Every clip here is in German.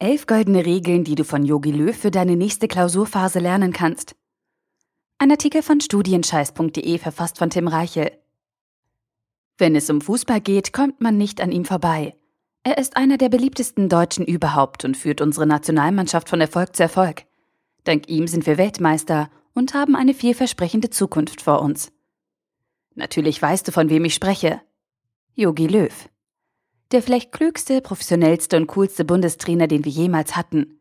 Elf goldene Regeln, die du von Yogi Löw für deine nächste Klausurphase lernen kannst. Ein Artikel von studienscheiß.de verfasst von Tim Reichel. Wenn es um Fußball geht, kommt man nicht an ihm vorbei. Er ist einer der beliebtesten Deutschen überhaupt und führt unsere Nationalmannschaft von Erfolg zu Erfolg. Dank ihm sind wir Weltmeister und haben eine vielversprechende Zukunft vor uns. Natürlich weißt du, von wem ich spreche. Yogi Löw. Der vielleicht klügste, professionellste und coolste Bundestrainer, den wir jemals hatten.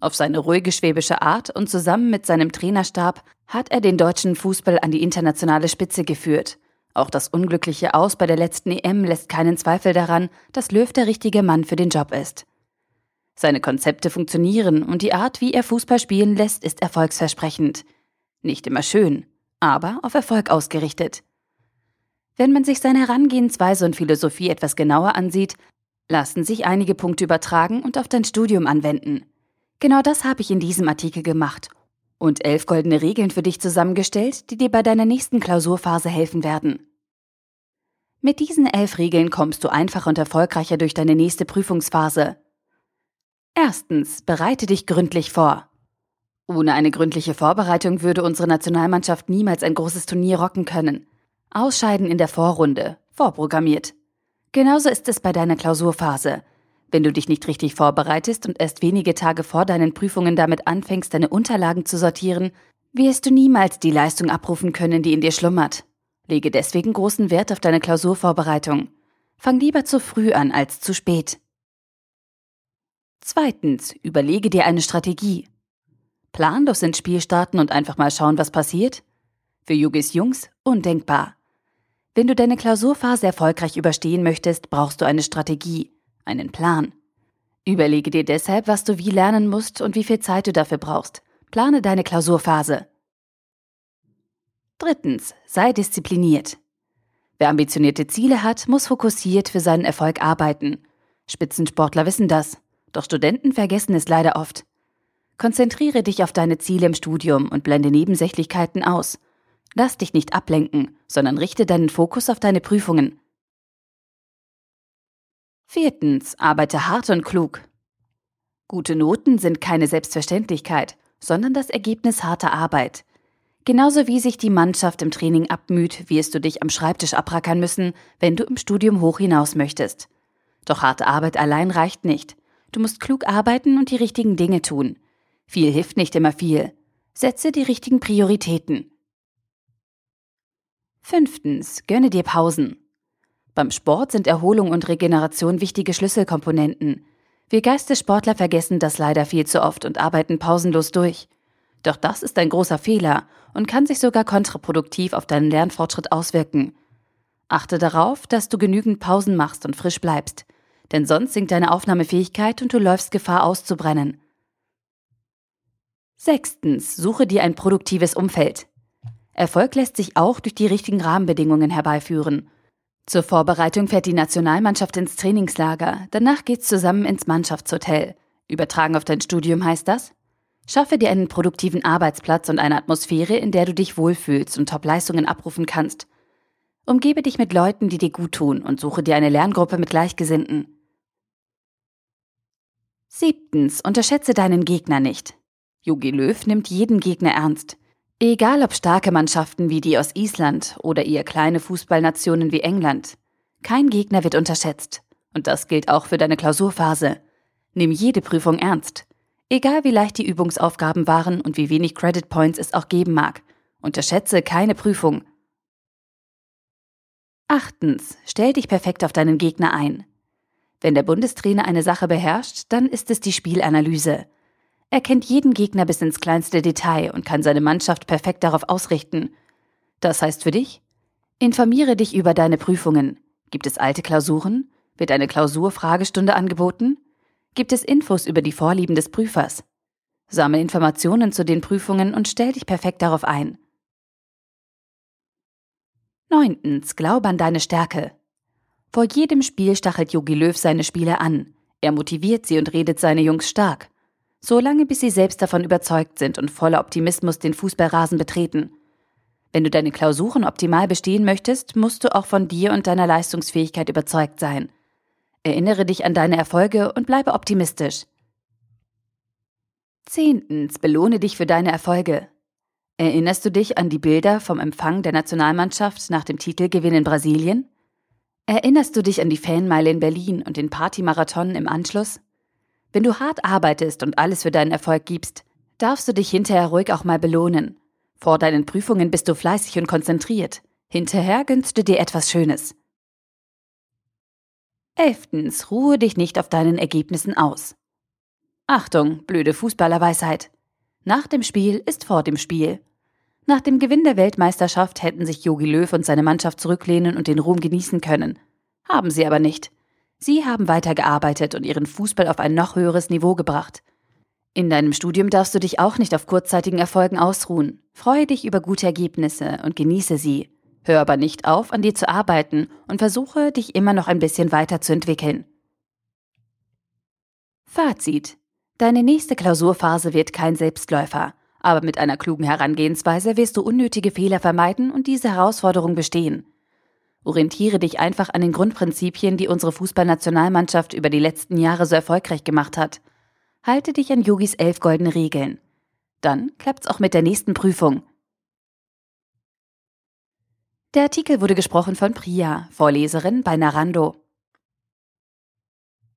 Auf seine ruhige schwäbische Art und zusammen mit seinem Trainerstab hat er den deutschen Fußball an die internationale Spitze geführt. Auch das unglückliche Aus bei der letzten EM lässt keinen Zweifel daran, dass Löw der richtige Mann für den Job ist. Seine Konzepte funktionieren und die Art, wie er Fußball spielen lässt, ist erfolgsversprechend. Nicht immer schön, aber auf Erfolg ausgerichtet. Wenn man sich seine Herangehensweise und Philosophie etwas genauer ansieht, lassen sich einige Punkte übertragen und auf dein Studium anwenden. Genau das habe ich in diesem Artikel gemacht und elf goldene Regeln für dich zusammengestellt, die dir bei deiner nächsten Klausurphase helfen werden. Mit diesen elf Regeln kommst du einfacher und erfolgreicher durch deine nächste Prüfungsphase. Erstens, bereite dich gründlich vor. Ohne eine gründliche Vorbereitung würde unsere Nationalmannschaft niemals ein großes Turnier rocken können. Ausscheiden in der Vorrunde. Vorprogrammiert. Genauso ist es bei deiner Klausurphase. Wenn du dich nicht richtig vorbereitest und erst wenige Tage vor deinen Prüfungen damit anfängst, deine Unterlagen zu sortieren, wirst du niemals die Leistung abrufen können, die in dir schlummert. Lege deswegen großen Wert auf deine Klausurvorbereitung. Fang lieber zu früh an als zu spät. Zweitens, überlege dir eine Strategie. Planlos ins Spiel starten und einfach mal schauen, was passiert? Für Yogis Jungs undenkbar. Wenn du deine Klausurphase erfolgreich überstehen möchtest, brauchst du eine Strategie, einen Plan. Überlege dir deshalb, was du wie lernen musst und wie viel Zeit du dafür brauchst. Plane deine Klausurphase. Drittens, sei diszipliniert. Wer ambitionierte Ziele hat, muss fokussiert für seinen Erfolg arbeiten. Spitzensportler wissen das, doch Studenten vergessen es leider oft. Konzentriere dich auf deine Ziele im Studium und blende Nebensächlichkeiten aus. Lass dich nicht ablenken, sondern richte deinen Fokus auf deine Prüfungen. Viertens, arbeite hart und klug. Gute Noten sind keine Selbstverständlichkeit, sondern das Ergebnis harter Arbeit. Genauso wie sich die Mannschaft im Training abmüht, wirst du dich am Schreibtisch abrackern müssen, wenn du im Studium hoch hinaus möchtest. Doch harte Arbeit allein reicht nicht. Du musst klug arbeiten und die richtigen Dinge tun. Viel hilft nicht immer viel. Setze die richtigen Prioritäten. Fünftens, gönne dir Pausen. Beim Sport sind Erholung und Regeneration wichtige Schlüsselkomponenten. Wir Geistessportler vergessen das leider viel zu oft und arbeiten pausenlos durch. Doch das ist ein großer Fehler und kann sich sogar kontraproduktiv auf deinen Lernfortschritt auswirken. Achte darauf, dass du genügend Pausen machst und frisch bleibst, denn sonst sinkt deine Aufnahmefähigkeit und du läufst Gefahr auszubrennen. Sechstens, suche dir ein produktives Umfeld. Erfolg lässt sich auch durch die richtigen Rahmenbedingungen herbeiführen. Zur Vorbereitung fährt die Nationalmannschaft ins Trainingslager, danach geht's zusammen ins Mannschaftshotel. Übertragen auf dein Studium heißt das? Schaffe dir einen produktiven Arbeitsplatz und eine Atmosphäre, in der du dich wohlfühlst und Top-Leistungen abrufen kannst. Umgebe dich mit Leuten, die dir gut tun und suche dir eine Lerngruppe mit Gleichgesinnten. Siebtens, unterschätze deinen Gegner nicht. Jogi Löw nimmt jeden Gegner ernst. Egal ob starke Mannschaften wie die aus Island oder eher kleine Fußballnationen wie England. Kein Gegner wird unterschätzt. Und das gilt auch für deine Klausurphase. Nimm jede Prüfung ernst. Egal wie leicht die Übungsaufgaben waren und wie wenig Credit Points es auch geben mag. Unterschätze keine Prüfung. Achtens, stell dich perfekt auf deinen Gegner ein. Wenn der Bundestrainer eine Sache beherrscht, dann ist es die Spielanalyse. Er kennt jeden Gegner bis ins kleinste Detail und kann seine Mannschaft perfekt darauf ausrichten. Das heißt für dich? Informiere dich über deine Prüfungen. Gibt es alte Klausuren? Wird eine Klausurfragestunde angeboten? Gibt es Infos über die Vorlieben des Prüfers? Sammle Informationen zu den Prüfungen und stell dich perfekt darauf ein. Neuntens, glaube an deine Stärke. Vor jedem Spiel stachelt Jogi Löw seine Spieler an. Er motiviert sie und redet seine Jungs stark solange bis sie selbst davon überzeugt sind und voller Optimismus den Fußballrasen betreten. Wenn du deine Klausuren optimal bestehen möchtest, musst du auch von dir und deiner Leistungsfähigkeit überzeugt sein. Erinnere dich an deine Erfolge und bleibe optimistisch. Zehntens, belohne dich für deine Erfolge. Erinnerst du dich an die Bilder vom Empfang der Nationalmannschaft nach dem Titelgewinn in Brasilien? Erinnerst du dich an die Fanmeile in Berlin und den Partymarathon im Anschluss? Wenn du hart arbeitest und alles für deinen Erfolg gibst, darfst du dich hinterher ruhig auch mal belohnen. Vor deinen Prüfungen bist du fleißig und konzentriert. Hinterher gönnst du dir etwas Schönes. Elftens, ruhe dich nicht auf deinen Ergebnissen aus. Achtung, blöde Fußballerweisheit. Nach dem Spiel ist vor dem Spiel. Nach dem Gewinn der Weltmeisterschaft hätten sich Jogi Löw und seine Mannschaft zurücklehnen und den Ruhm genießen können. Haben sie aber nicht. Sie haben weitergearbeitet und ihren Fußball auf ein noch höheres Niveau gebracht. In deinem Studium darfst du dich auch nicht auf kurzzeitigen Erfolgen ausruhen. Freue dich über gute Ergebnisse und genieße sie. Hör aber nicht auf, an dir zu arbeiten und versuche, dich immer noch ein bisschen weiterzuentwickeln. Fazit. Deine nächste Klausurphase wird kein Selbstläufer. Aber mit einer klugen Herangehensweise wirst du unnötige Fehler vermeiden und diese Herausforderung bestehen. Orientiere dich einfach an den Grundprinzipien, die unsere Fußballnationalmannschaft über die letzten Jahre so erfolgreich gemacht hat. Halte dich an Yogis elf goldene Regeln. Dann klappt's auch mit der nächsten Prüfung. Der Artikel wurde gesprochen von Priya, Vorleserin bei Narando.